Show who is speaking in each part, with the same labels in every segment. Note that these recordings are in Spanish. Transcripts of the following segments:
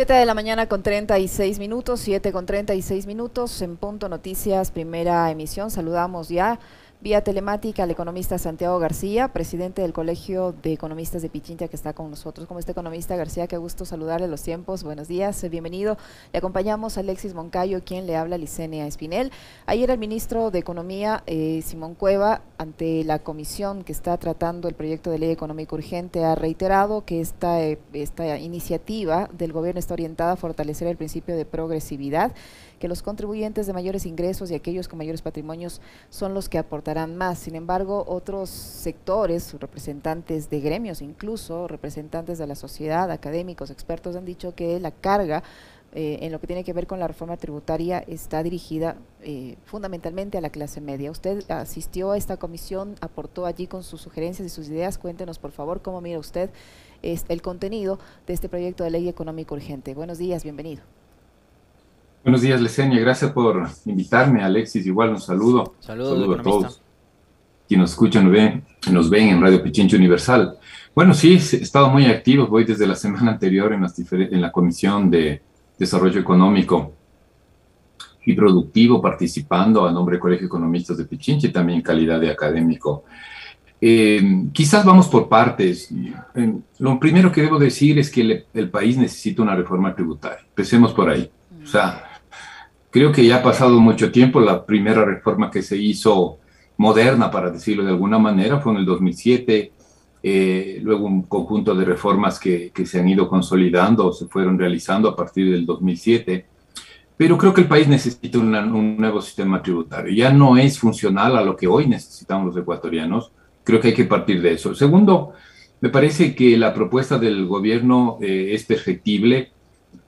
Speaker 1: 7 de la mañana con 36 minutos, 7 con 36 minutos, en Punto Noticias, primera emisión. Saludamos ya Vía telemática al economista Santiago García, presidente del Colegio de Economistas de Pichincha, que está con nosotros. Como este economista García, qué gusto saludarle los tiempos. Buenos días, bienvenido. Le acompañamos a Alexis Moncayo, quien le habla Licenia Espinel. Ayer el ministro de Economía, eh, Simón Cueva, ante la comisión que está tratando el proyecto de ley económico urgente, ha reiterado que esta, eh, esta iniciativa del gobierno está orientada a fortalecer el principio de progresividad que los contribuyentes de mayores ingresos y aquellos con mayores patrimonios son los que aportarán más. Sin embargo, otros sectores, representantes de gremios, incluso representantes de la sociedad, académicos, expertos, han dicho que la carga eh, en lo que tiene que ver con la reforma tributaria está dirigida eh, fundamentalmente a la clase media. Usted asistió a esta comisión, aportó allí con sus sugerencias y sus ideas. Cuéntenos, por favor, cómo mira usted este, el contenido de este proyecto de ley económico urgente. Buenos días, bienvenido.
Speaker 2: Buenos días, Lesenia. Gracias por invitarme. Alexis, igual un saludo.
Speaker 3: Saludos saludo a todos
Speaker 2: quienes nos escuchan nos ven, nos ven en Radio Pichincho Universal. Bueno, sí, he estado muy activo. Voy desde la semana anterior en, en la Comisión de Desarrollo Económico y Productivo, participando a nombre del Colegio de Economistas de Pichincha y también en calidad de académico. Eh, quizás vamos por partes. lo primero que debo decir es que el, el país necesita una reforma tributaria. Empecemos por ahí. O sea, Creo que ya ha pasado mucho tiempo. La primera reforma que se hizo moderna, para decirlo de alguna manera, fue en el 2007. Eh, luego un conjunto de reformas que, que, se han ido consolidando se fueron realizando a partir del 2007. Pero creo que el país necesita un nuevo sistema tributario. Ya no es funcional a lo que hoy necesitamos los ecuatorianos. Creo que hay que partir de eso. Segundo, me parece que la propuesta del gobierno eh, es perfectible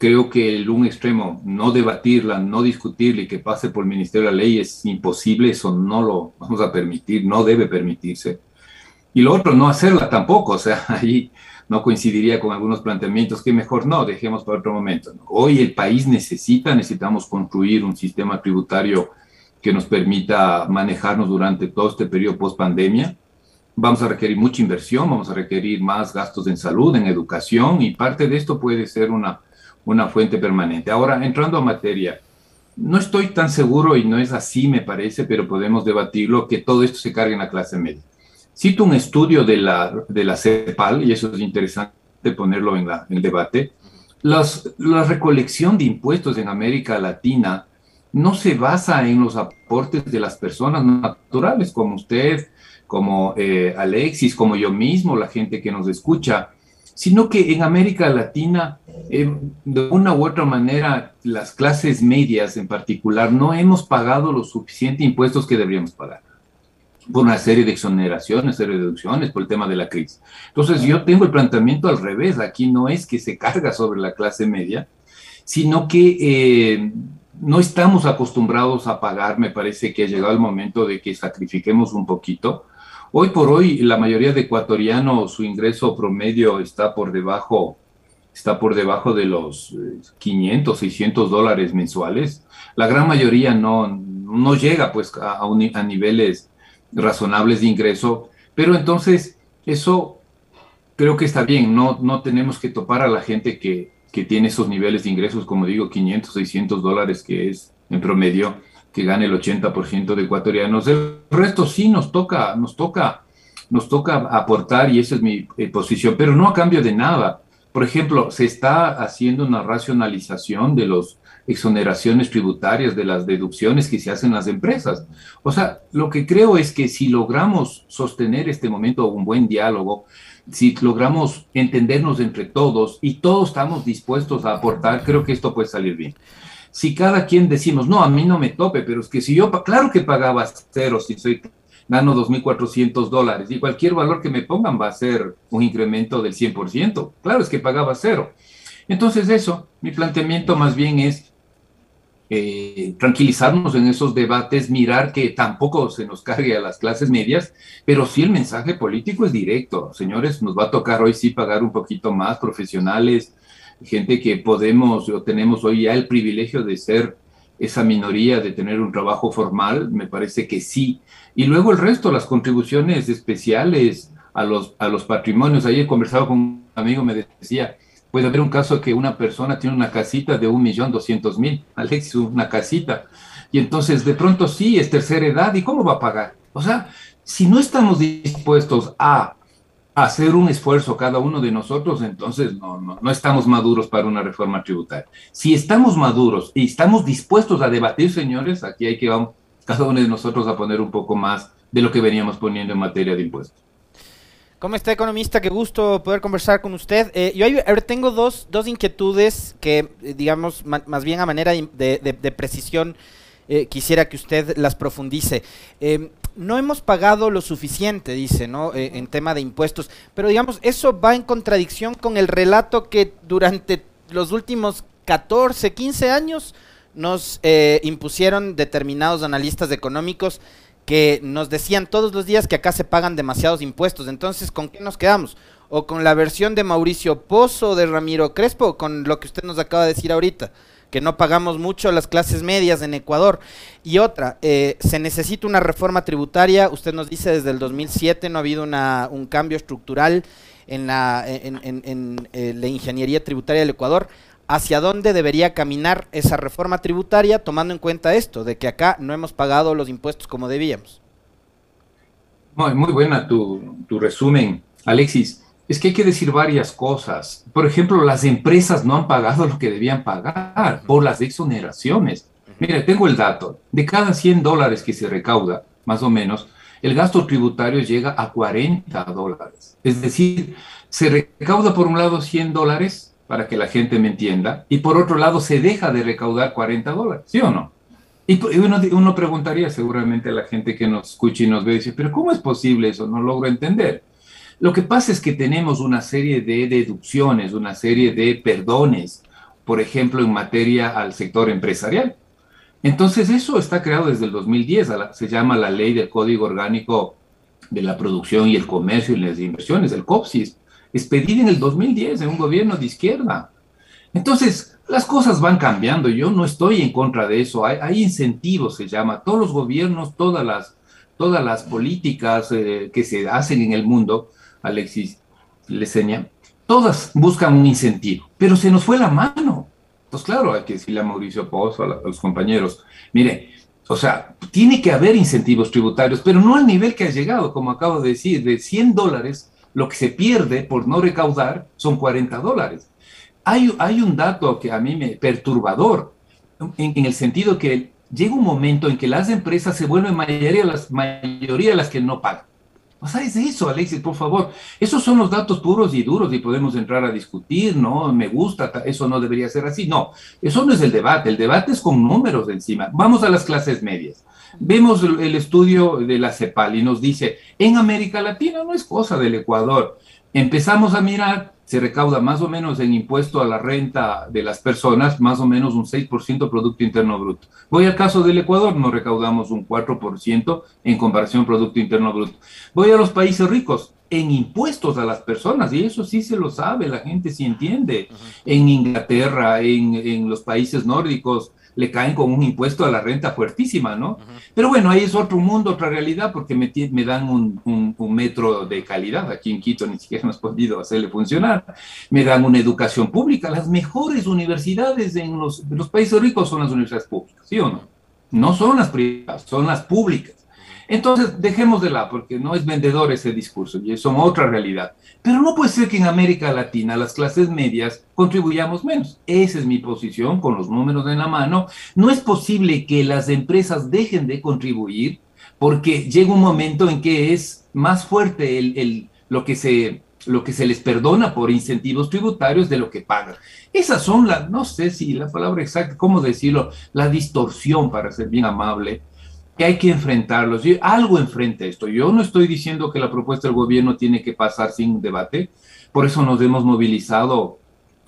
Speaker 2: creo que el un extremo, no debatirla, no discutirla y que pase por el Ministerio de la Ley es imposible, eso no lo vamos a permitir, no debe permitirse. Y lo otro, no hacerla tampoco, o sea, ahí no coincidiría con algunos planteamientos que mejor no, dejemos para otro momento. Hoy el país necesita, necesitamos construir un sistema tributario que nos permita manejarnos durante todo este periodo post pandemia. Vamos a requerir mucha inversión, vamos a requerir más gastos en salud, en educación, y parte de esto puede ser una una fuente permanente. Ahora, entrando a materia, no estoy tan seguro y no es así, me parece, pero podemos debatirlo, que todo esto se cargue en la clase media. Cito un estudio de la, de la CEPAL, y eso es interesante ponerlo en, la, en el debate. Las, la recolección de impuestos en América Latina no se basa en los aportes de las personas naturales, como usted, como eh, Alexis, como yo mismo, la gente que nos escucha, sino que en América Latina, eh, de una u otra manera, las clases medias en particular, no hemos pagado los suficientes impuestos que deberíamos pagar. Por una serie de exoneraciones, serie de deducciones, por el tema de la crisis. Entonces yo tengo el planteamiento al revés, aquí no es que se carga sobre la clase media, sino que eh, no estamos acostumbrados a pagar, me parece que ha llegado el momento de que sacrifiquemos un poquito. Hoy por hoy, la mayoría de ecuatorianos, su ingreso promedio está por debajo, está por debajo de los 500, eh, 600 dólares mensuales. La gran mayoría no, no llega pues a, niveles razonables de ingreso, pero entonces eso creo que está bien, no, no tenemos que topar a la gente que, que tiene esos niveles de ingresos, como digo, 500, 600 dólares, que es en promedio que gane el 80% de ecuatorianos. El resto sí nos toca, nos toca, nos toca aportar y esa es mi eh, posición, pero no a cambio de nada. Por ejemplo, se está haciendo una racionalización de las exoneraciones tributarias, de las deducciones que se hacen las empresas. O sea, lo que creo es que si logramos sostener este momento un buen diálogo, si logramos entendernos entre todos y todos estamos dispuestos a aportar, creo que esto puede salir bien si cada quien decimos, no, a mí no me tope, pero es que si yo, claro que pagaba cero, si soy, gano 2.400 dólares y cualquier valor que me pongan va a ser un incremento del 100%, claro es que pagaba cero. Entonces eso, mi planteamiento más bien es eh, tranquilizarnos en esos debates, mirar que tampoco se nos cargue a las clases medias, pero sí el mensaje político es directo. Señores, nos va a tocar hoy sí pagar un poquito más profesionales, gente que podemos o tenemos hoy ya el privilegio de ser esa minoría, de tener un trabajo formal, me parece que sí. Y luego el resto, las contribuciones especiales a los, a los patrimonios. Ayer conversaba con un amigo, me decía, Puede haber un caso que una persona tiene una casita de un millón doscientos mil, Alexis, una casita, y entonces de pronto sí, es tercera edad, ¿y cómo va a pagar? O sea, si no estamos dispuestos a hacer un esfuerzo cada uno de nosotros, entonces no, no, no, estamos maduros para una reforma tributaria. Si estamos maduros y estamos dispuestos a debatir, señores, aquí hay que vamos, cada uno de nosotros a poner un poco más de lo que veníamos poniendo en materia de impuestos.
Speaker 3: ¿Cómo está, economista? Qué gusto poder conversar con usted. Eh, yo ahora tengo dos, dos inquietudes que, eh, digamos, más bien a manera de, de, precisión, eh, quisiera que usted las profundice. Eh, no hemos pagado lo suficiente, dice, ¿no? Eh, en tema de impuestos. Pero, digamos, eso va en contradicción con el relato que durante los últimos 14, 15 años nos impusieron determinados analistas económicos que nos decían todos los días que acá se pagan demasiados impuestos. Entonces, ¿con qué nos quedamos? ¿O con la versión de Mauricio Pozo, de Ramiro Crespo, o con lo que usted nos acaba de decir ahorita? Que no pagamos mucho las clases medias en Ecuador. Y otra, eh, se necesita una reforma tributaria. Usted nos dice desde el 2007 no ha habido una, un cambio estructural en la, en, en, en eh, la ingeniería tributaria del Ecuador hacia dónde debería caminar esa reforma tributaria, tomando en cuenta esto, de que acá no hemos pagado los impuestos como debíamos.
Speaker 2: Muy, muy buena tu, tu resumen, Alexis. Es que hay que decir varias cosas. Por ejemplo, las empresas no han pagado lo que debían pagar por las exoneraciones. Mire, tengo el dato. De cada 100 dólares que se recauda, más o menos, el gasto tributario llega a 40 dólares. Es decir, se recauda por un lado 100 dólares para que la gente me entienda, y por otro lado se deja de recaudar 40 dólares, ¿sí o no? Y uno, uno preguntaría seguramente a la gente que nos escucha y nos ve, dice, pero ¿cómo es posible eso? No logro entender. Lo que pasa es que tenemos una serie de deducciones, una serie de perdones, por ejemplo, en materia al sector empresarial. Entonces, eso está creado desde el 2010, se llama la Ley del Código Orgánico de la Producción y el Comercio y las Inversiones, el COPSIS expedida en el 2010 en un gobierno de izquierda. Entonces, las cosas van cambiando. Yo no estoy en contra de eso. Hay, incentivos, se llama. Todos los gobiernos, todas las, todas las políticas eh, que se hacen en el mundo, Alexis Leseña, todas buscan un incentivo, pero se nos fue la mano. Pues claro, hay que decirle a Mauricio Pozo, a, los compañeros, mire, o sea, tiene que haber incentivos tributarios, pero no al nivel que ha llegado, como acabo de decir, de 100 dólares lo que se pierde por no recaudar son 40 dólares. Hay, un dato que a mí me perturbador, en, el sentido que llega un momento en que las empresas se vuelven mayoría las, mayoría las que no pagan. O sea, es eso, Alexis, por favor. Esos son los datos puros y duros y podemos entrar a discutir, ¿no? Me gusta, eso no debería ser así. No, eso no es el debate. El debate es con números encima. Vamos a las clases medias. Vemos el estudio de la CEPAL y nos dice, en América Latina no es cosa del Ecuador. Empezamos a mirar, se recauda más o menos en impuesto a la renta de las personas, más o menos un 6% Producto Interno Bruto. Voy al caso del Ecuador, no recaudamos un 4% en comparación Producto Interno Bruto. Voy a los países ricos, en impuestos a las personas, y eso sí se lo sabe, la gente sí entiende. Uh -huh. En Inglaterra, en, en los países nórdicos, le caen con un impuesto a la renta fuertísima, ¿no? Uh -huh. Pero bueno, ahí es otro mundo, otra realidad, porque me, me dan un, un, un, metro de calidad. Aquí en Quito ni siquiera hemos podido hacerle funcionar. Me dan una educación pública. Las mejores universidades en los, en los países ricos son las universidades públicas, ¿sí o no? No son las privadas, son las públicas. Entonces, dejemos de lado, porque no es vendedor ese discurso, y son otra realidad. Pero no puede ser que en América Latina las clases medias contribuyamos menos. Esa es mi posición, con los números en la mano. No es posible que las empresas dejen de contribuir, porque llega un momento en que es más fuerte el, el, lo, que se, lo que se les perdona por incentivos tributarios de lo que pagan. Esas son las, no sé si la palabra exacta, cómo decirlo, la distorsión, para ser bien amable, que hay que enfrentarlos. Y algo enfrenta esto. Yo no estoy diciendo que la propuesta del gobierno tiene que pasar sin debate, por eso nos hemos movilizado.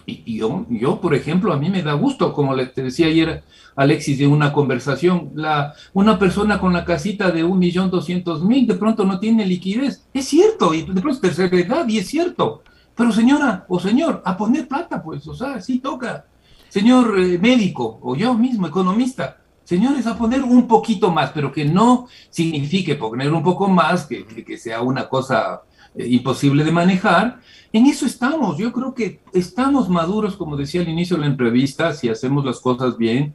Speaker 2: Y yo, yo, por ejemplo, a mí me da gusto, como te decía ayer Alexis en una conversación, la, una persona con la casita de un millón doscientos mil de pronto no tiene liquidez. Es cierto, y de pronto es tercera edad, y es cierto. Pero señora o señor, a poner plata, pues, o sea, sí toca. Señor eh, médico, o yo mismo, economista, señores, a poner un poquito más, pero que no signifique poner un poco más, que, que, sea una cosa eh, imposible de manejar. En eso estamos, yo creo que estamos maduros, como decía al inicio de la entrevista, si hacemos las cosas bien,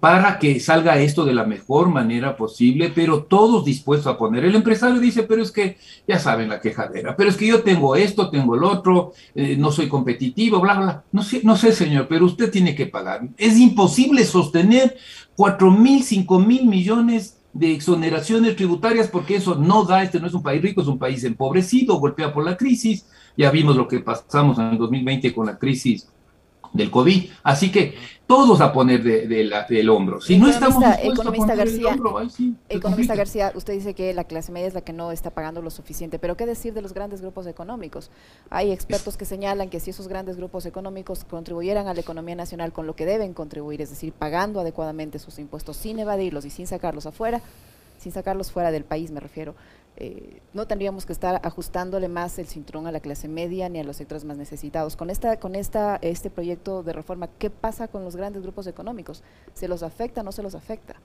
Speaker 2: para que salga esto de la mejor manera posible, pero todos dispuestos a poner. El empresario dice, pero es que ya saben la quejadera, pero es que yo tengo esto, tengo el otro, eh, no soy competitivo, bla, bla. No sé, no sé, señor, pero usted tiene que pagar. Es imposible sostener cuatro mil, cinco mil millones de exoneraciones tributarias porque eso no da, este no es un país rico, es un país empobrecido, golpeado por la crisis. Ya vimos lo que pasamos en el 2020 con la crisis del COVID. Así que todos a poner de, la, del hombro. Si no estamos
Speaker 1: economista García, economista García, usted dice que la clase media es la que no está pagando lo suficiente, pero ¿qué decir de los grandes grupos económicos? Hay expertos que señalan que si esos grandes grupos económicos contribuyeran a la economía nacional con lo que deben contribuir, es decir, pagando adecuadamente sus impuestos sin evadirlos y sin sacarlos afuera, sin sacarlos fuera del país me refiero, eh, no tendríamos que estar ajustándole más el cinturón a la clase media ni a los sectores más necesitados. Con esta, con esta, este proyecto de reforma, ¿qué pasa con los grandes grupos económicos? ¿Se los afecta o no se los afecta?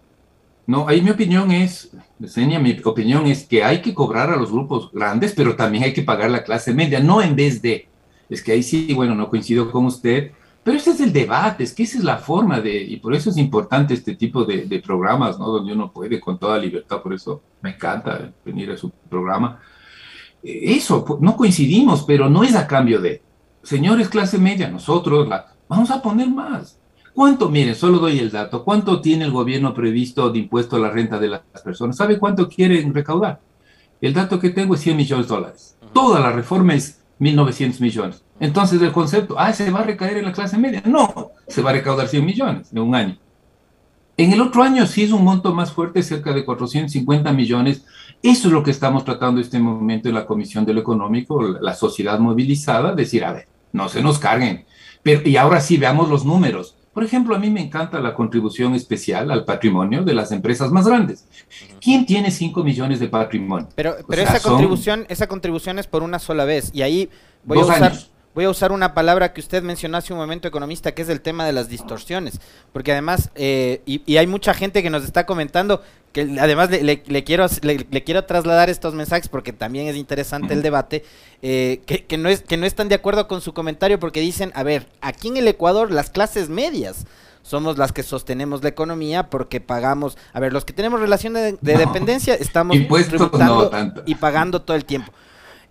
Speaker 2: No, ahí mi opinión es, Senia, mi opinión es que hay que cobrar a los grupos grandes, pero también hay que pagar la clase media, no en vez de, es que ahí sí, bueno, no coincido con usted, pero ese es el debate, es que esa es la forma de, y por eso es importante este tipo de, programas, ¿no? Donde uno puede con toda libertad, por eso me encanta venir a su programa. Eh, eso, no coincidimos, pero no es a cambio de, señores clase media, nosotros la, vamos a poner más. ¿Cuánto? Miren, solo doy el dato. ¿Cuánto tiene el gobierno previsto de impuesto a la renta de las personas? ¿Sabe cuánto quieren recaudar? El dato que tengo es 100 millones de dólares. Toda la reforma es 1.900 millones. Entonces el concepto, ah, se va a recaer en la clase media. No, se va a recaudar 100 millones en un año. En el otro año sí es un monto más fuerte, cerca de 450 millones. Eso es lo que estamos tratando en este momento en la Comisión de lo Económico, la sociedad movilizada, decir, a ver, no se nos carguen. Pero, y ahora sí, veamos los números. Por ejemplo, a mí me encanta la contribución especial al patrimonio de las empresas más grandes. ¿Quién tiene 5 millones de patrimonio?
Speaker 3: Pero, pero esa, contribución, esa contribución es por una sola vez. Y ahí voy a usar... Voy a usar una palabra que usted mencionó hace un momento, economista, que es el tema de las distorsiones. Porque además, eh, y, hay mucha gente que nos está comentando, que además le, quiero, le, quiero trasladar estos mensajes porque también es interesante el debate, eh, que, no es, que no están de acuerdo con su comentario porque dicen, a ver, aquí en el Ecuador las clases medias somos las que sostenemos la economía porque pagamos, a ver, los que tenemos relación de, dependencia estamos tributando y pagando todo el tiempo.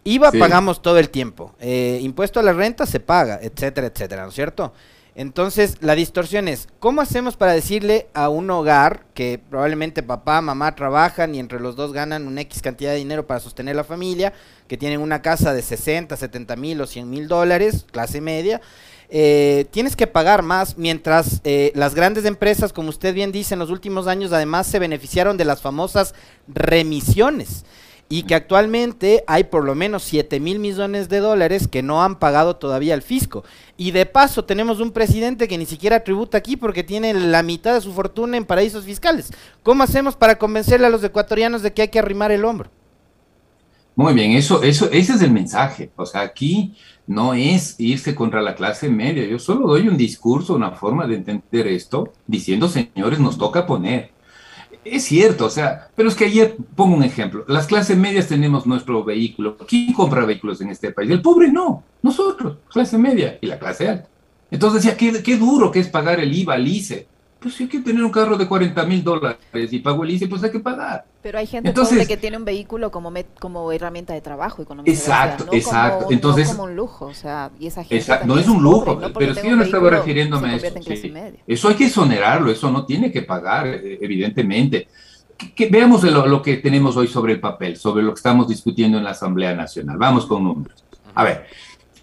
Speaker 3: IVA pagamos todo el tiempo, eh, impuesto a la renta se paga, etcétera, etcétera, ¿no es cierto? Entonces, la distorsión es, ¿cómo hacemos para decirle a un hogar que probablemente papá, mamá trabajan y entre los dos ganan una X cantidad de dinero para sostener la familia, que tienen una casa de 60, 70 mil o 100 mil dólares, clase media, eh, tienes que pagar más, mientras eh, las grandes empresas, como usted bien dice, en los últimos años además se beneficiaron de las famosas remisiones y que actualmente hay por lo menos 7 mil millones de dólares que no han pagado todavía al fisco. Y de paso tenemos un presidente que ni siquiera tributa aquí porque tiene la mitad de su fortuna en paraísos fiscales. ¿Cómo hacemos para convencerle a los ecuatorianos de que hay que arrimar el hombro?
Speaker 2: Muy bien, eso, eso, ese es el mensaje. O sea, aquí no es irse contra la clase media. Yo solo doy un discurso, una forma de entender esto, diciendo, señores, nos toca poner es cierto, o sea, pero es que ayer pongo un ejemplo. Las clases medias tenemos nuestro vehículo. ¿Quién compra vehículos en este país? El pobre no, nosotros, clase media y la clase alta. Entonces decía, qué, duro que es pagar el IVA, el ICE. Pues si hay que tener un carro de 40 mil dólares y pago el ICE, pues hay que pagar.
Speaker 1: Pero hay gente que tiene un vehículo como como herramienta de trabajo.
Speaker 2: Exacto, exacto. Entonces,
Speaker 1: no como un lujo, o sea, y esa
Speaker 2: gente no es un lujo, pero que yo no estaba refiriéndome a eso. Eso hay que exonerarlo, eso no tiene que pagar, eh, evidentemente. Que, veamos lo, lo, que tenemos hoy sobre el papel, sobre lo que estamos discutiendo en la Asamblea Nacional. Vamos con números. A ver,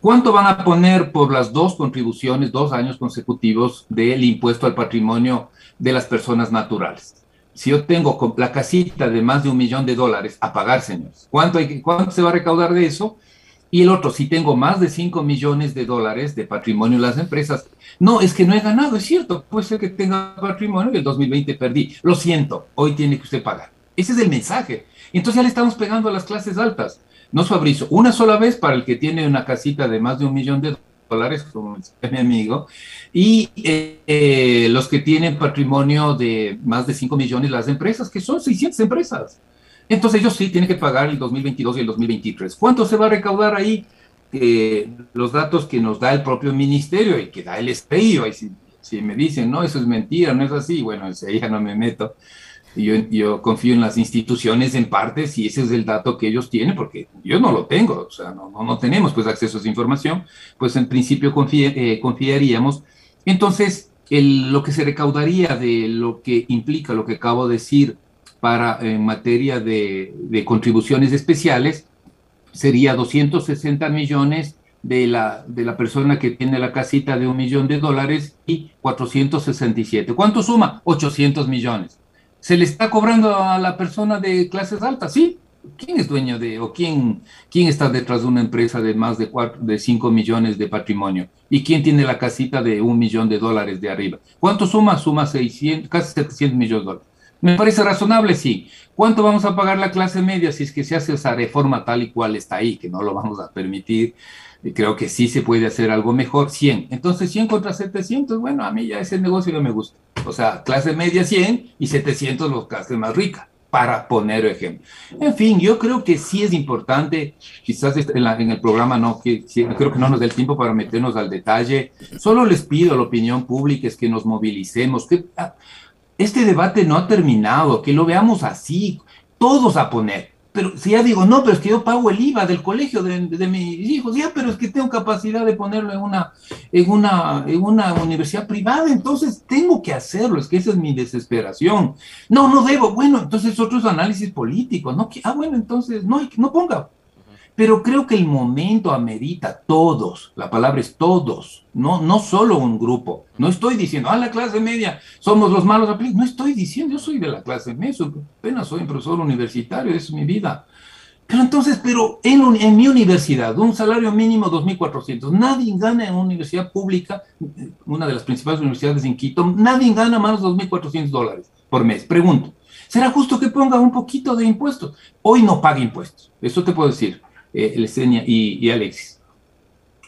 Speaker 2: ¿Cuánto van a poner por las dos contribuciones, dos años consecutivos del impuesto al patrimonio de las personas naturales? Si yo tengo la casita de más de un millón de dólares a pagar, señores, ¿cuánto, hay, ¿cuánto se va a recaudar de eso? Y el otro, si tengo más de 5 millones de dólares de patrimonio en las empresas, no, es que no he ganado, es cierto, puede ser que tenga patrimonio y el 2020 perdí. Lo siento, hoy tiene que usted pagar. Ese es el mensaje. Entonces ya le estamos pegando a las clases altas no Fabricio, una sola vez para el que tiene una casita de más de un millón de dólares, como mi amigo, y eh, los que tienen patrimonio de más de 5 millones, las empresas, que son 600 empresas. Entonces ellos sí tienen que pagar el 2022 y el 2023. ¿Cuánto se va a recaudar ahí? Eh, los datos que nos da el propio ministerio y que da el SPI, si, si me dicen, no, eso es mentira, no es así, bueno, ese ya no me meto. Yo, yo, confío en las instituciones en parte si ese es el dato que ellos tienen, porque yo no lo tengo, o sea, no, no, tenemos pues acceso a esa información, pues en principio eh, confiaríamos. Entonces, el, lo que se recaudaría de lo que implica lo que acabo de decir para en materia de, de contribuciones especiales sería 260 millones de la, de la persona que tiene la casita de un millón de dólares y 467. ¿Cuánto suma? 800 millones se le está cobrando a la persona de clases altas, ¿sí? ¿Quién es dueño de, o quién, quién está detrás de una empresa de más de, cuatro, de 5 millones de patrimonio? ¿Y quién tiene la casita de un millón de dólares de arriba? ¿Cuánto suma? Suma 600, casi 700 millones de dólares. Me parece razonable, sí. ¿Cuánto vamos a pagar la clase media si es que se hace esa reforma tal y cual está ahí, que no lo vamos a permitir? Creo que sí se puede hacer algo mejor. 100. Entonces, 100 contra 700, bueno, a mí ya ese negocio no me gusta. O sea, clase media 100 y 700 los clases más ricas, para poner ejemplo. En fin, yo creo que sí es importante, quizás en, en el programa no, que, creo que no nos dé el tiempo para meternos al detalle. Solo les pido a la opinión pública es que nos movilicemos, que ah, este debate no ha terminado, que lo veamos así, todos a poner pero si ya digo, no, pero es que yo pago el IVA del colegio de, mis hijos, ya, pero es que tengo capacidad de ponerlo en una, en, una, en una universidad privada, entonces tengo que hacerlo, es que esa es mi desesperación. No, no debo, bueno, entonces otros análisis políticos, no, ah, bueno, entonces no, no ponga, pero creo que el momento amerita todos, la palabra es todos, no, no solo un grupo. No estoy diciendo, ah, la clase media, somos los malos. No estoy diciendo, yo soy de la clase media, apenas soy un profesor universitario, es mi vida. Pero entonces, pero en, mi universidad, un salario mínimo 2.400, nadie gana en una universidad pública, una de las principales universidades en Quito, nadie gana más de 2.400 dólares por mes. Pregunto, ¿será justo que ponga un poquito de impuestos? Hoy no paga impuestos, eso te puedo decir eh, y, Alexis.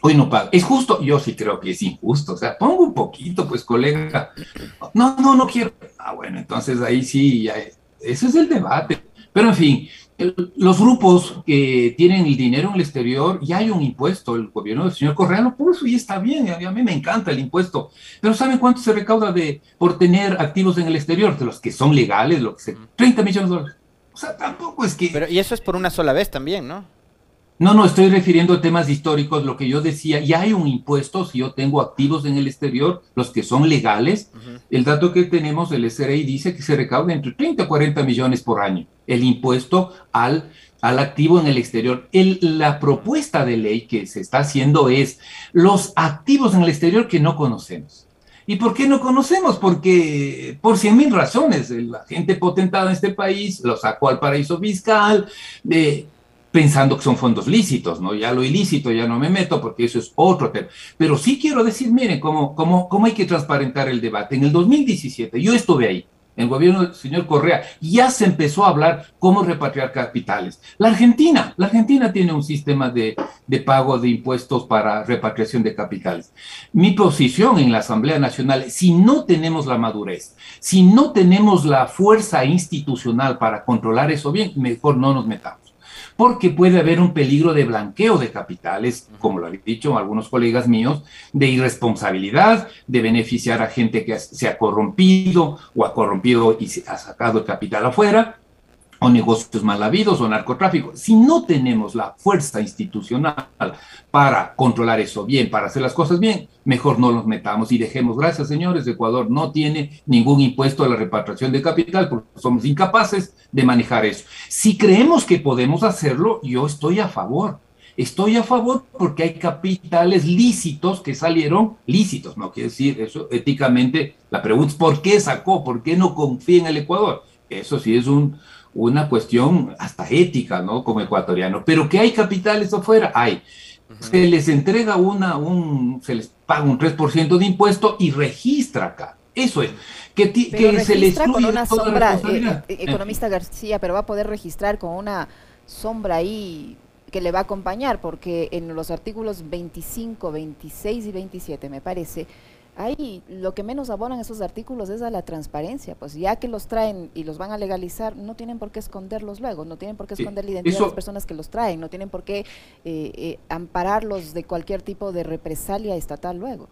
Speaker 2: Hoy no paga. ¿Es justo? Yo sí creo que es injusto. O sea, pongo un poquito, pues, colega. No, no, no quiero. Ah, bueno, entonces ahí sí, ya, ese es el debate. Pero en fin, los grupos que tienen el dinero en el exterior, ya hay un impuesto, el gobierno del señor Correa lo puso y está bien, a mí me encanta el impuesto, pero ¿saben cuánto se recauda de, por tener activos en el exterior? De los que son legales, lo que se, 30 millones de dólares. O sea, tampoco es que...
Speaker 3: Pero, y eso es por una sola vez también, ¿no?
Speaker 2: No, no, estoy refiriendo a temas históricos, lo que yo decía, ya hay un impuesto si yo tengo activos en el exterior, los que son legales. El dato que tenemos del SRI dice que se recauda entre 30 y 40 millones por año, el impuesto al, al activo en el exterior. El, la propuesta de ley que se está haciendo es los activos en el exterior que no conocemos. ¿Y por qué no conocemos? Porque por cien mil razones, la gente potentada en este país lo sacó al paraíso fiscal, de pensando que son fondos lícitos, ¿no? Ya lo ilícito ya no me meto porque eso es otro tema. Pero sí quiero decir, miren, cómo, cómo, cómo hay que transparentar el debate. En el 2017, yo estuve ahí, en el gobierno del señor Correa, ya se empezó a hablar cómo repatriar capitales. La Argentina, la Argentina tiene un sistema de, de pago de impuestos para repatriación de capitales. Mi posición en la Asamblea Nacional, si no tenemos la madurez, si no tenemos la fuerza institucional para controlar eso bien, mejor no nos metamos porque puede haber un peligro de blanqueo de capitales, como lo han dicho algunos colegas míos, de irresponsabilidad, de beneficiar a gente que se ha corrompido o ha corrompido y se ha sacado el capital afuera, o negocios mal habidos o narcotráfico. Si no tenemos la fuerza institucional para controlar eso bien, para hacer las cosas bien, mejor no los metamos y dejemos. Gracias, señores. Ecuador no tiene ningún impuesto a la repatriación de capital porque somos incapaces de manejar eso. Si creemos que podemos hacerlo, yo estoy a favor. Estoy a favor porque hay capitales lícitos que salieron lícitos, no quiere decir eso éticamente. La pregunta es ¿por qué sacó? ¿Por qué no confía en el Ecuador? Eso sí es un, una cuestión hasta ética, ¿no? Como ecuatoriano. Pero que hay capitales afuera, hay. Se les entrega una, un, se les paga un 3% de impuesto y registra acá. Eso es. Que,
Speaker 1: que se les con una sombra, eh, eh, economista García, pero va a poder registrar con una sombra ahí que le va a acompañar, porque en los artículos 25, 26 y 27, me parece, ahí lo que menos abonan esos artículos es a la transparencia, pues ya que los traen y los van a legalizar, no tienen por qué esconderlos luego, no tienen por qué esconder la identidad de las personas que los traen, no tienen por qué eh, eh, ampararlos de cualquier tipo de represalia estatal luego.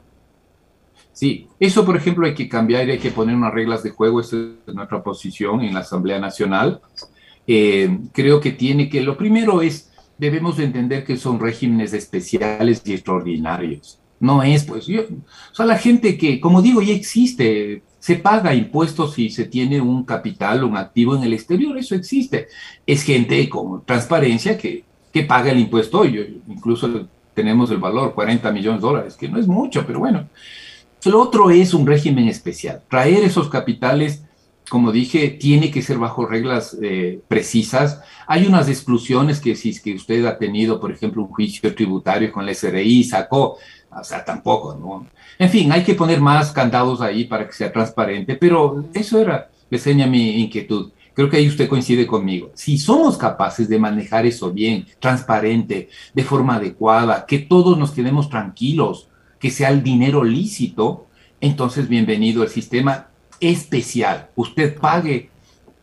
Speaker 2: Sí, eso por ejemplo hay que cambiar y hay que poner unas reglas de juego, esa es nuestra posición en la Asamblea Nacional. Eh, creo que tiene que, lo primero es, debemos entender que son regímenes especiales y extraordinarios. No es, pues, yo, o sea, la gente que, como digo, ya existe, se paga impuestos si se tiene un capital, un activo en el exterior, eso existe. Es gente con transparencia que, que paga el impuesto, hoy, incluso tenemos el valor, 40 millones de dólares, que no es mucho, pero bueno. Lo otro es un régimen especial. Traer esos capitales, como dije, tiene que ser bajo reglas eh, precisas. Hay unas exclusiones que si es que usted ha tenido, por ejemplo, un juicio tributario con la SRI, sacó, o sea, tampoco, ¿no? En fin, hay que poner más candados ahí para que sea transparente, pero eso era, le enseña mi inquietud. Creo que ahí usted coincide conmigo. Si somos capaces de manejar eso bien, transparente, de forma adecuada, que todos nos quedemos tranquilos, que sea el dinero lícito, entonces bienvenido al sistema especial. Usted pague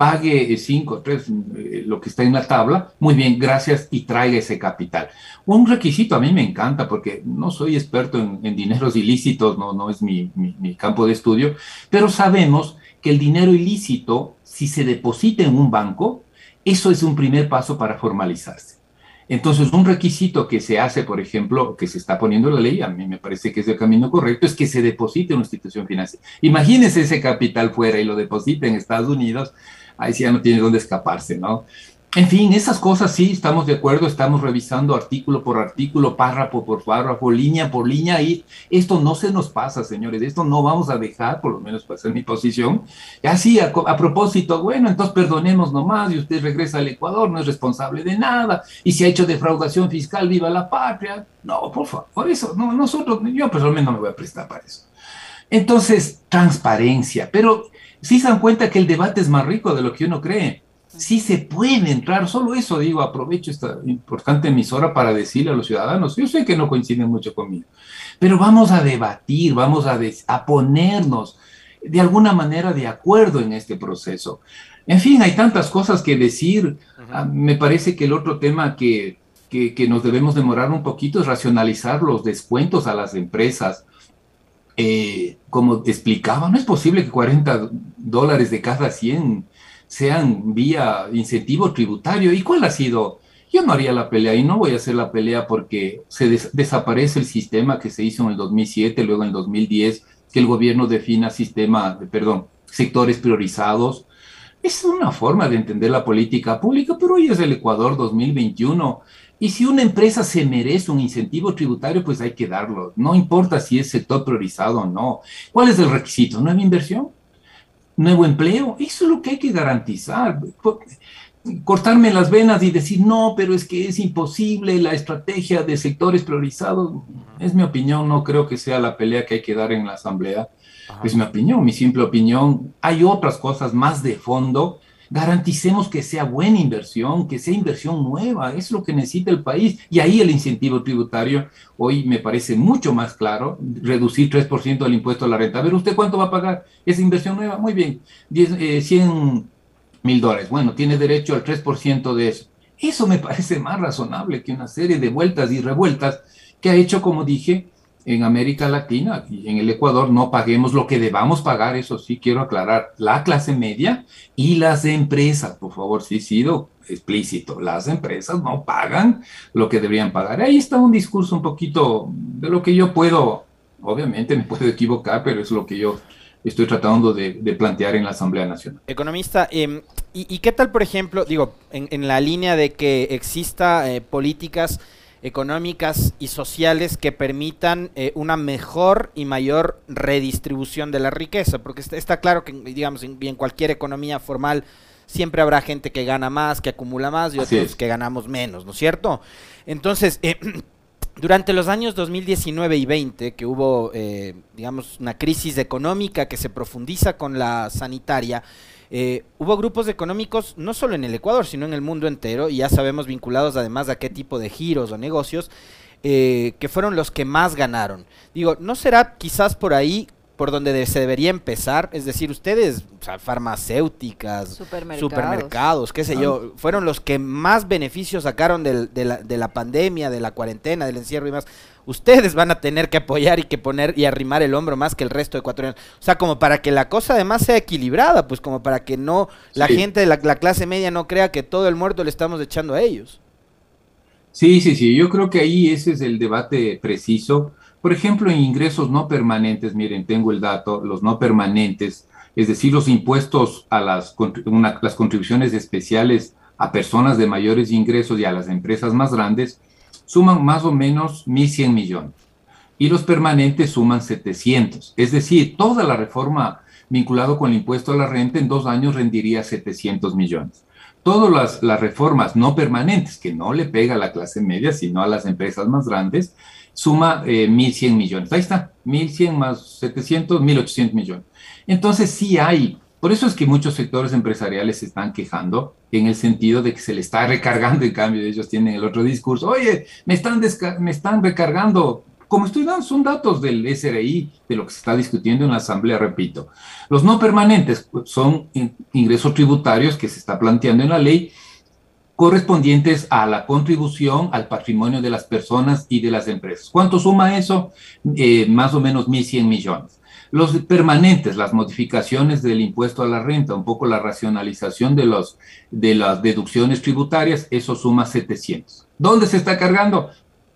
Speaker 2: pague 5, 3, eh, lo que está en la tabla, muy bien, gracias y traiga ese capital. Un requisito a mí me encanta porque no soy experto en, dineros ilícitos, no, no es mi, mi, campo de estudio, pero sabemos que el dinero ilícito, si se deposita en un banco, eso es un primer paso para formalizarse. Entonces, un requisito que se hace, por ejemplo, que se está poniendo en la ley, a mí me parece que es el camino correcto, es que se deposite en una institución financiera. Imagínese ese capital fuera y lo deposite en Estados Unidos, ahí sí ya no tiene dónde escaparse, ¿no? En fin, esas cosas sí, estamos de acuerdo, estamos revisando artículo por artículo, párrafo por párrafo, línea por línea, y esto no se nos pasa, señores, esto no vamos a dejar, por lo menos para ser mi posición. Así, a, a, propósito, bueno, entonces perdonemos nomás y usted regresa al Ecuador, no es responsable de nada, y si ha hecho defraudación fiscal, viva la patria. No, por favor, eso, no, nosotros, yo personalmente no me voy a prestar para eso. Entonces, transparencia, pero sí se dan cuenta que el debate es más rico de lo que uno cree. Sí se puede entrar, solo eso digo, aprovecho esta importante emisora para decirle a los ciudadanos, yo sé que no coinciden mucho conmigo, pero vamos a debatir, vamos a, a ponernos de alguna manera de acuerdo en este proceso. En fin, hay tantas cosas que decir. Ah, me parece que el otro tema que, que, que, nos debemos demorar un poquito es racionalizar los descuentos a las empresas. Eh, como explicaba, no es posible que 40 dólares de cada 100 sean vía incentivo tributario. ¿Y cuál ha sido? Yo no haría la pelea y no voy a hacer la pelea porque se desaparece el sistema que se hizo en el 2007, luego en el 2010, que el gobierno defina sistema, perdón, sectores priorizados. Es una forma de entender la política pública, pero hoy es el Ecuador 2021 y si una empresa se merece un incentivo tributario, pues hay que darlo. No importa si es sector priorizado o no. ¿Cuál es el requisito? ¿Nueva inversión? ¿Nuevo empleo? Eso es lo que hay que garantizar. Cortarme las venas y decir, no, pero es que es imposible la estrategia de sectores priorizados. Es mi opinión, no creo que sea la pelea que hay que dar en la Asamblea. Es mi opinión, mi simple opinión. Hay otras cosas más de fondo garanticemos que sea buena inversión, que sea inversión nueva, es lo que necesita el país. Y ahí el incentivo tributario hoy me parece mucho más claro, reducir 3% del impuesto a la renta. A ver, ¿usted cuánto va a pagar esa inversión nueva? Muy bien, 10, 100 eh, mil dólares. Bueno, tiene derecho al 3% de eso. Eso me parece más razonable que una serie de vueltas y revueltas que ha hecho, como dije, en América Latina y en el Ecuador no paguemos lo que debamos pagar, eso sí quiero aclarar, la clase media y las empresas, por favor, sí sido explícito, las empresas no pagan lo que deberían pagar. Ahí está un discurso un poquito de lo que yo puedo, obviamente me puedo equivocar, pero es lo que yo estoy tratando de, plantear en la Asamblea Nacional.
Speaker 3: Economista, em, y, qué tal, por ejemplo, digo, en, la línea de que exista eh, políticas económicas y sociales que permitan eh, una mejor y mayor redistribución de la riqueza, porque está, claro que, digamos, en, en, cualquier economía formal siempre habrá gente que gana más, que acumula más y otros que ganamos menos, ¿no es cierto? Entonces, eh, durante los años 2019 y 20, que hubo, eh, digamos, una crisis económica que se profundiza con la sanitaria, eh, hubo grupos económicos, no solo en el Ecuador, sino en el mundo entero, y ya sabemos vinculados además a qué tipo de giros o negocios, eh, que fueron los que más ganaron. Digo, ¿no será quizás por ahí por donde se debería empezar, es decir, ustedes, o sea, farmacéuticas, supermercados. qué sé yo, fueron los que más beneficios sacaron de, la, de la pandemia, de la cuarentena, del encierro y más. Ustedes van a tener que apoyar y que poner y arrimar el hombro más que el resto de ecuatorianos. O sea, como para que la cosa además sea equilibrada, pues como para que no la gente de la, la clase media no crea que todo el muerto le estamos echando a ellos.
Speaker 2: Sí, sí, sí, yo creo que ahí ese es el debate preciso por ejemplo, en ingresos no permanentes, miren, tengo el dato, los no permanentes, es decir, los impuestos a las, las contribuciones especiales a personas de mayores ingresos y a las empresas más grandes, suman más o menos 1.100 millones. Y los permanentes suman 700. Es decir, toda la reforma vinculada con el impuesto a la renta en dos años rendiría 700 millones. Todas las, reformas no permanentes, que no le pega a la clase media, sino a las empresas más grandes, suma 1.100 eh, millones. Ahí está, 1.100 más 700, 1.800 millones. Entonces sí hay, por eso es que muchos sectores empresariales se están quejando en el sentido de que se le está recargando, en cambio ellos tienen el otro discurso, oye, me están, me están recargando. Como estoy dando, son datos del SRI, de lo que se está discutiendo en la Asamblea, repito. Los no permanentes son ingresos tributarios que se está planteando en la ley correspondientes a la contribución al patrimonio de las personas y de las empresas. ¿Cuánto suma eso? Eh, más o menos 1.100 millones. Los permanentes, las modificaciones del impuesto a la renta, un poco la racionalización de, los, de las deducciones tributarias, eso suma 700. ¿Dónde se está cargando?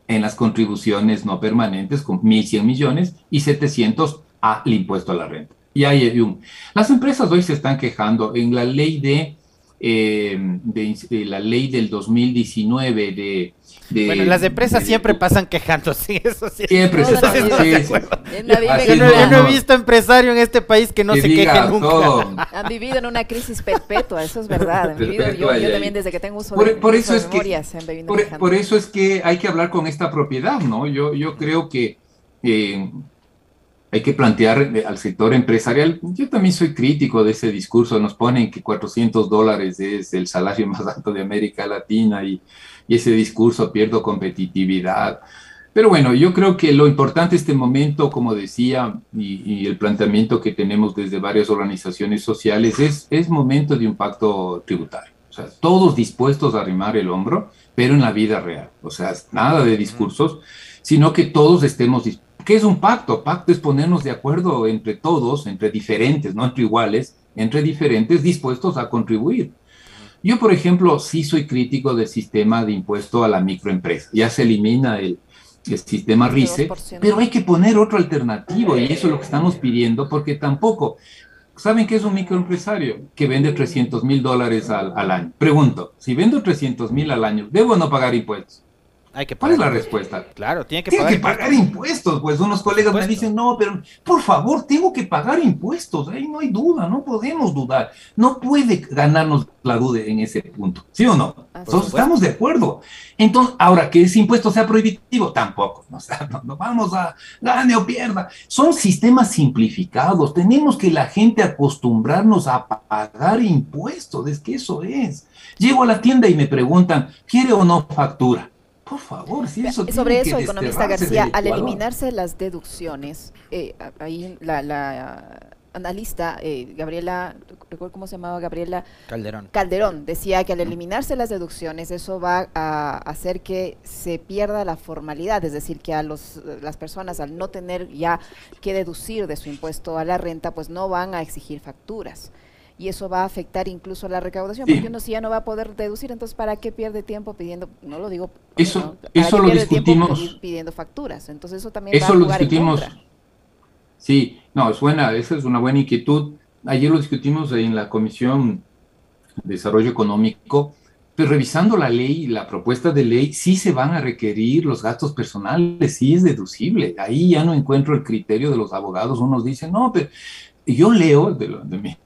Speaker 2: En las contribuciones no permanentes con 1.100 millones y 700 al impuesto a la renta. Y hay un. Las empresas hoy se están quejando en la ley de eh, de, la ley del 2019 de...
Speaker 3: bueno, las empresas siempre pasan quejándose, eso sí.
Speaker 2: Siempre se
Speaker 3: están Yo no, he visto empresario en este país que no se queje nunca.
Speaker 1: Han vivido en una crisis perpetua, eso es verdad. yo, yo, también desde que tengo uso
Speaker 2: por, de, por eso es que, por, eso es que hay que hablar con esta propiedad, ¿no? Yo, yo creo que... Eh, hay que plantear eh, al sector empresarial, yo también soy crítico de ese discurso, nos ponen que 400 dólares es el salario más alto de América Latina y, ese discurso pierdo competitividad. Pero bueno, yo creo que lo importante este momento, como decía, y, el planteamiento que tenemos desde varias organizaciones sociales, es, es momento de un pacto tributario. O sea, todos dispuestos a arrimar el hombro, pero en la vida real. O sea, nada de discursos, sino que todos estemos dispuestos ¿Qué es un pacto? Pacto es ponernos de acuerdo entre todos, entre diferentes, no entre iguales, entre diferentes dispuestos a contribuir. Yo, por ejemplo, sí soy crítico del sistema de impuesto a la microempresa. Ya se elimina el, sistema RICE, pero hay que poner otro alternativo y eso es lo que estamos pidiendo porque tampoco, ¿saben qué es un microempresario? Que vende 300 mil dólares al, al, año. Pregunto, si vendo 300 mil al año, ¿debo no pagar impuestos? ¿Cuál es la respuesta?
Speaker 3: Claro, tiene que
Speaker 2: pagar, que pagar impuestos. Pues unos colegas me dicen, no, pero por favor, tengo que pagar impuestos. Ahí no hay duda, no podemos dudar. No puede ganarnos la duda en ese punto. ¿Sí o no? estamos de acuerdo. Entonces, ahora que ese impuesto sea prohibitivo, tampoco. No, no, vamos a gane o pierda. Son sistemas simplificados. Tenemos que la gente acostumbrarnos a pagar impuestos. Es que eso es. Llego a la tienda y me preguntan, ¿quiere o no factura? Por favor, si eso
Speaker 1: Sobre eso, economista García, al eliminarse las deducciones, eh, ahí la, analista eh, Gabriela, recuerdo cómo se llamaba Gabriela
Speaker 3: Calderón.
Speaker 1: Calderón, decía que al eliminarse las deducciones eso va a hacer que se pierda la formalidad, es decir, que a los, las personas al no tener ya que deducir de su impuesto a la renta, pues no van a exigir facturas y eso va a afectar incluso la recaudación, porque uno si ya no va a poder deducir, entonces ¿para qué pierde tiempo pidiendo, no lo digo,
Speaker 2: eso, eso lo discutimos
Speaker 1: pidiendo facturas? Entonces eso también
Speaker 2: eso va a lo discutimos. Sí, no, es buena, esa es una buena inquietud. Ayer lo discutimos en la Comisión de Desarrollo Económico, pero revisando la ley, la propuesta de ley, sí se van a requerir los gastos personales, sí es deducible. Ahí ya no encuentro el criterio de los abogados. Unos dicen, no, pero yo leo de, lo, de mi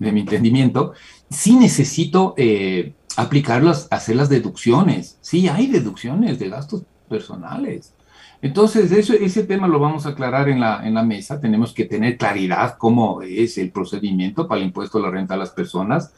Speaker 2: de mi entendimiento, sí necesito eh, aplicarlas, hacer las deducciones. Sí, hay deducciones de gastos personales. Entonces, eso, ese tema lo vamos a aclarar en la, mesa. Tenemos que tener claridad cómo es el procedimiento para el impuesto a la renta a las personas.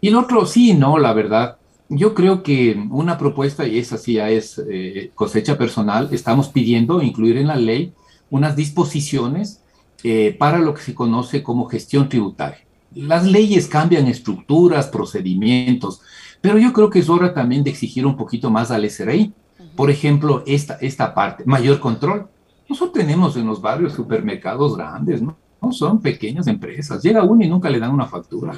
Speaker 2: Y el otro, sí, no, la verdad. Yo creo que una propuesta, y esa sí ya es eh, cosecha personal, estamos pidiendo incluir en la ley unas disposiciones eh, para lo que se conoce como gestión tributaria. Las leyes cambian estructuras, procedimientos, pero yo creo que es hora también de exigir un poquito más al SRI. Por ejemplo, esta, esta parte, mayor control. Nosotros tenemos en los barrios supermercados grandes, ¿no? No son pequeñas empresas. Llega uno y nunca le dan una factura.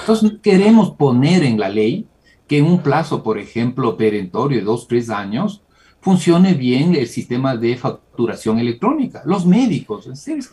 Speaker 2: Entonces, queremos poner en la ley que en un plazo, por ejemplo, perentorio de dos, tres años, funcione bien el sistema de facturación electrónica. Los médicos, es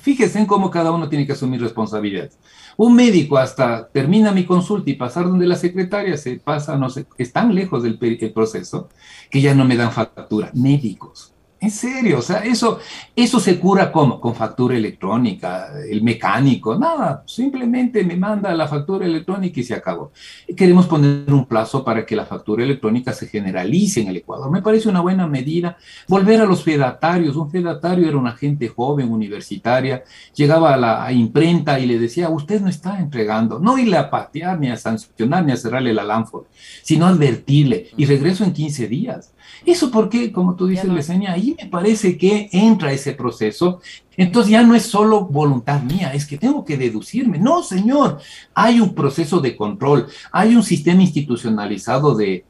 Speaker 2: fíjense en cómo cada uno tiene que asumir responsabilidades. Un médico hasta termina mi consulta y pasar donde la secretaria se pasa, no sé, es tan lejos del proceso que ya no me dan factura. Médicos. En serio, o sea, eso, eso se cura como con factura electrónica, el mecánico, nada, simplemente me manda la factura electrónica y se acabó. Queremos poner un plazo para que la factura electrónica se generalice en el Ecuador. Me parece una buena medida. Volver a los fedatarios. Un fedatario era una gente joven, universitaria, llegaba a la imprenta y le decía, usted no está entregando, no irle a patear, ni a sancionar, ni a cerrarle la lámpara, sino advertirle y regreso en 15 días. Eso porque, como tú dices, Lesenia, ahí me parece que entra ese proceso. Entonces ya no es solo voluntad mía, es que tengo que deducirme. No, señor, hay un proceso de control, hay un sistema institucionalizado de,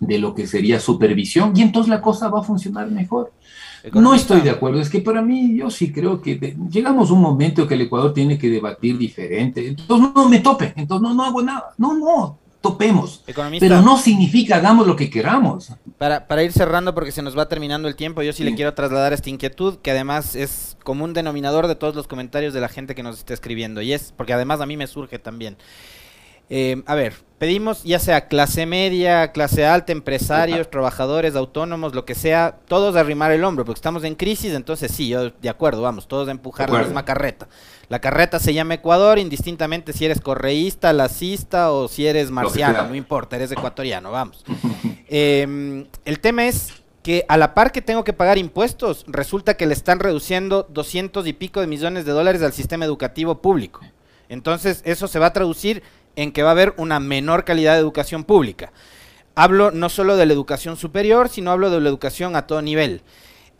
Speaker 2: de lo que sería supervisión y entonces la cosa va a funcionar mejor. No estoy de acuerdo, es que para mí yo sí creo que llegamos a un momento que el Ecuador tiene que debatir diferente. Entonces no me tope, entonces no, no hago nada. No, no, topemos. pero no significa hagamos lo que queramos.
Speaker 3: Para, para ir cerrando, porque se nos va terminando el tiempo, yo sí, le quiero trasladar esta inquietud, que además es como un denominador de todos los comentarios de la gente que nos está escribiendo, y es porque además a mí me surge también. Eh, a ver, pedimos ya sea clase media, clase alta, empresarios, trabajadores, autónomos, lo que sea, todos arrimar el hombro, porque estamos en crisis, entonces sí, yo de acuerdo, vamos, todos a empujar la misma carreta. La carreta se llama Ecuador, indistintamente si eres correísta, lacista o si eres marciano, no importa, eres ecuatoriano, vamos. Em, el tema es que a la par que tengo que pagar impuestos, resulta que le están reduciendo doscientos y pico de millones de dólares al sistema educativo público. Entonces, eso se va a traducir en que va a haber una menor calidad de educación pública. Hablo no solo de la educación superior, sino hablo de la educación a todo nivel.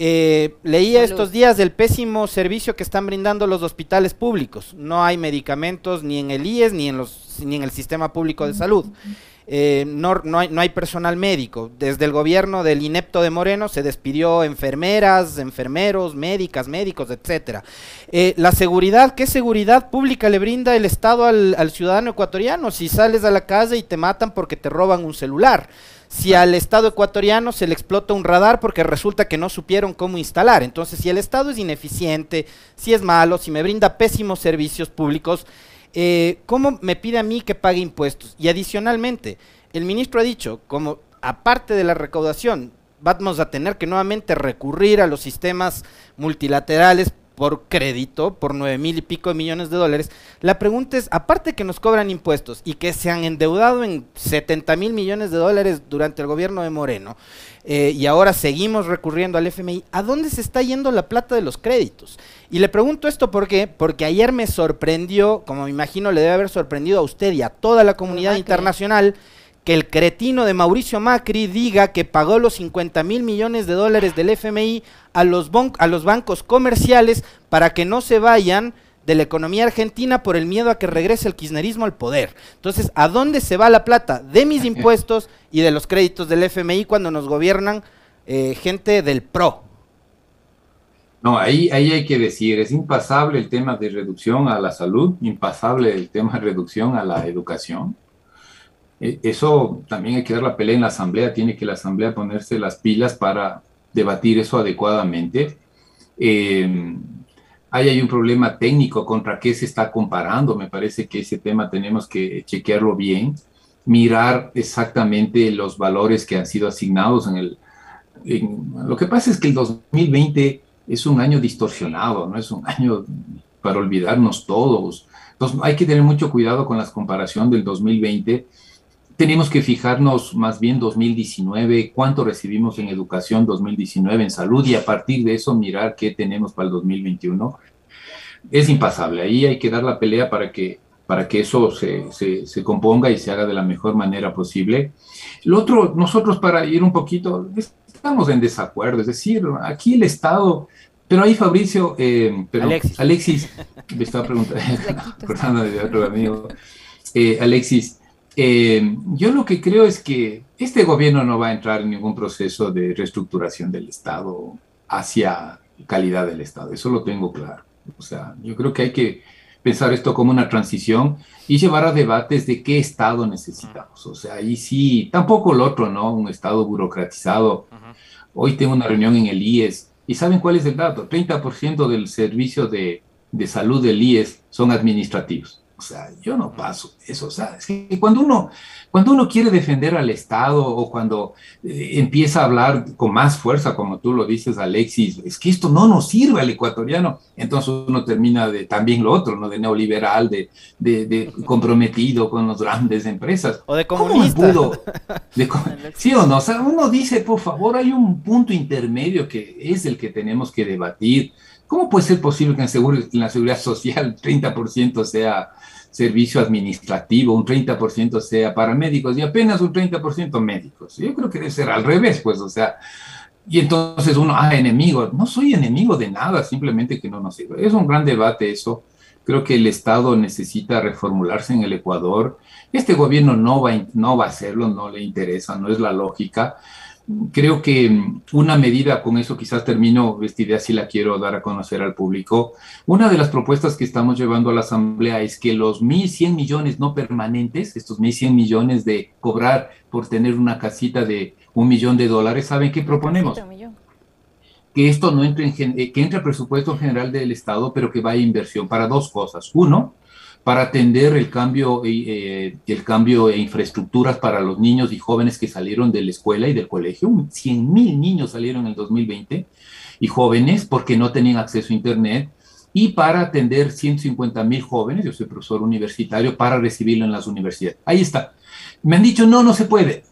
Speaker 3: Eh, leía estos días del pésimo servicio que están brindando los hospitales públicos. No hay medicamentos ni en el IES ni en, los, ni en el sistema público de salud. Eh, no, no, hay, no, hay, personal médico. Desde el gobierno del inepto de Moreno se despidió enfermeras, enfermeros, médicas, médicos, etcétera. Eh, la seguridad, ¿qué seguridad pública le brinda el Estado al, al, ciudadano ecuatoriano si sales a la calle y te matan porque te roban un celular? Si al Estado ecuatoriano se le explota un radar porque resulta que no supieron cómo instalar. Entonces, si el Estado es ineficiente, si es malo, si me brinda pésimos servicios públicos, eh, ¿cómo me pide a mí que pague impuestos? Y adicionalmente, el ministro ha dicho, como aparte de la recaudación, vamos a tener que nuevamente recurrir a los sistemas multilaterales por crédito, por nueve mil y pico de millones de dólares. La pregunta es, aparte que nos cobran impuestos y que se han endeudado en 70 mil millones de dólares durante el gobierno de Moreno, eh, y ahora seguimos recurriendo al FMI, ¿a dónde se está yendo la plata de los créditos? Y le pregunto esto ¿por qué? porque ayer me sorprendió, como me imagino le debe haber sorprendido a usted y a toda la comunidad internacional, que el cretino de Mauricio Macri diga que pagó los 50 mil millones de dólares del FMI a los, a los bancos comerciales para que no se vayan de la economía argentina por el miedo a que regrese el kirchnerismo al poder. Entonces, ¿a dónde se va la plata de mis impuestos y de los créditos del FMI cuando nos gobiernan eh, gente del PRO?
Speaker 2: No, ahí, ahí hay que decir, es impasable el tema de reducción a la salud, impasable el tema de reducción a la educación. E, eso también hay que dar la pelea en la asamblea, tiene que la asamblea ponerse las pilas para debatir eso adecuadamente. Eh, ahí hay un problema técnico contra qué se está comparando, me parece que ese tema tenemos que chequearlo bien, mirar exactamente los valores que han sido asignados en el... lo que pasa es que el 2020 es un año distorsionado, no es un año para olvidarnos todos. Entonces hay que tener mucho cuidado con la comparación del 2020 tenemos que fijarnos más bien 2019, cuánto recibimos en educación 2019, en salud, y a partir de eso mirar qué tenemos para el 2021. Es impasable, ahí hay que dar la pelea para que, para que eso se, se, se componga y se haga de la mejor manera posible. Lo otro, nosotros para ir un poquito, estamos en desacuerdo, es decir, aquí el Estado Pero ahí Fabricio, eh, pero Alexis. Alexis, me estaba preguntando, de otro amigo, eh, Alexis, eh, yo lo que creo es que este gobierno no va a entrar en ningún proceso de reestructuración del Estado hacia calidad del Estado, eso lo tengo claro. O sea, yo creo que hay que pensar esto como una transición y llevar a debates de qué Estado necesitamos. O sea, y sí, tampoco el otro, ¿no? Un Estado burocratizado. Hoy tengo una reunión en el IES y ¿saben cuál es el dato? 30% del servicio de, de salud del IES son administrativos. O sea, yo no paso eso. O sea, cuando uno, cuando uno quiere defender al Estado o cuando eh, empieza a hablar con más fuerza, como tú lo dices, Alexis, es que esto no nos sirve al ecuatoriano, entonces uno termina de también lo otro, ¿no? De neoliberal, de, de, comprometido con las grandes empresas.
Speaker 3: O de comunista.
Speaker 2: sí o no, o sea, uno dice, por favor, hay un punto intermedio que es el que tenemos que debatir. ¿Cómo puede ser posible que en, la seguridad social 30% sea servicio administrativo, un 30% sea para médicos y apenas un 30% médicos. Yo creo que debe ser al revés, pues, o sea, y entonces uno, ah, enemigo, no soy enemigo de nada, simplemente que no nos sirve. Es un gran debate eso. Creo que el Estado necesita reformularse en el Ecuador. Este gobierno no va, no va a hacerlo, no le interesa, no es la lógica creo que una medida, con eso quizás termino, esta idea si la quiero dar a conocer al público. Una de las propuestas que estamos llevando a la Asamblea es que los 1.100 millones no permanentes, estos 1.100 millones de cobrar por tener una casita de un millón de dólares, ¿saben qué proponemos? Que esto no entre en, eh, que entre al presupuesto general del Estado, pero que vaya a inversión para dos cosas. Uno, para atender el cambio, eh, el cambio de infraestructuras para los niños y jóvenes que salieron de la escuela y del colegio. 100 mil niños salieron en el 2020 y jóvenes porque no tenían acceso a Internet y para atender 150 mil jóvenes, yo soy profesor universitario, para recibirlo en las universidades. Ahí está. Me han dicho, no, no se puede.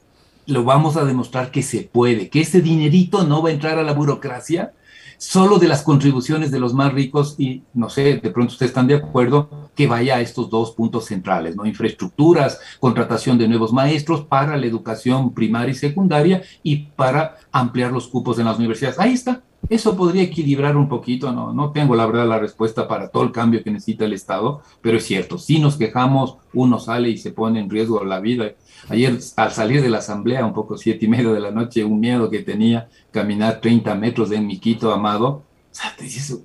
Speaker 2: Lo vamos a demostrar que se puede, que ese dinerito no va a entrar a la burocracia, solo de las contribuciones de los más ricos y no sé, de pronto ustedes están de acuerdo que vaya a estos dos puntos centrales, ¿no? Infraestructuras, contratación de nuevos maestros para la educación primaria y secundaria y para ampliar los cupos en las universidades. Ahí está. Eso podría equilibrar un poquito, no, no tengo la verdad la respuesta para todo el cambio que necesita el Estado, pero es cierto, si nos quejamos, uno sale y se pone en riesgo la vida. Ayer al salir de la asamblea, un poco siete y media de la noche, un miedo que tenía, caminar 30 metros de mi Quito amado,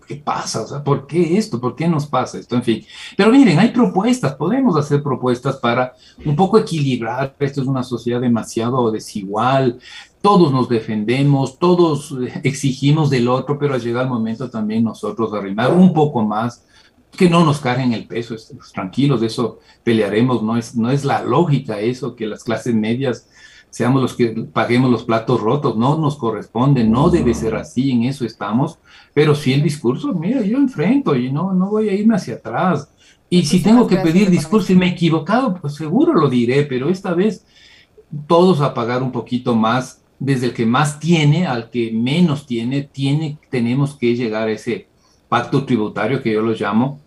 Speaker 2: ¿qué pasa? O sea, ¿por qué esto? ¿Por qué nos pasa esto? En fin. Pero miren, hay propuestas, podemos hacer propuestas para un poco equilibrar. Esto es una sociedad demasiado desigual. Todos nos defendemos, todos exigimos del otro, pero ha llegado el momento también nosotros arrimar un poco más, que no nos carguen el peso, tranquilos, de eso pelearemos, no es, no es la lógica eso, que las clases medias seamos los que paguemos los platos rotos, no nos corresponde, no debe ser así, en eso estamos, pero si el discurso, mira, yo enfrento y no, no voy a irme hacia atrás. Y si tengo que pedir discurso y me he equivocado, pues seguro lo diré, pero esta vez todos a pagar un poquito más, desde el que más tiene al que menos tiene, tiene tenemos que llegar a ese pacto tributario que yo lo llamo,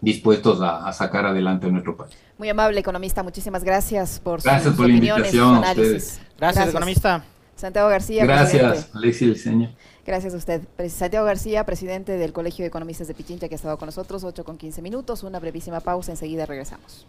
Speaker 2: dispuestos a, sacar adelante a nuestro país.
Speaker 1: Muy amable economista, muchísimas gracias por
Speaker 2: gracias sus por la invitación
Speaker 3: análisis. Gracias, economista.
Speaker 1: Santiago García.
Speaker 2: Gracias, Alexis Liceña.
Speaker 1: Gracias a usted. Santiago García, presidente del Colegio de Economistas de Pichincha, que ha estado con nosotros, 8 con 15 minutos, una brevísima pausa, enseguida regresamos.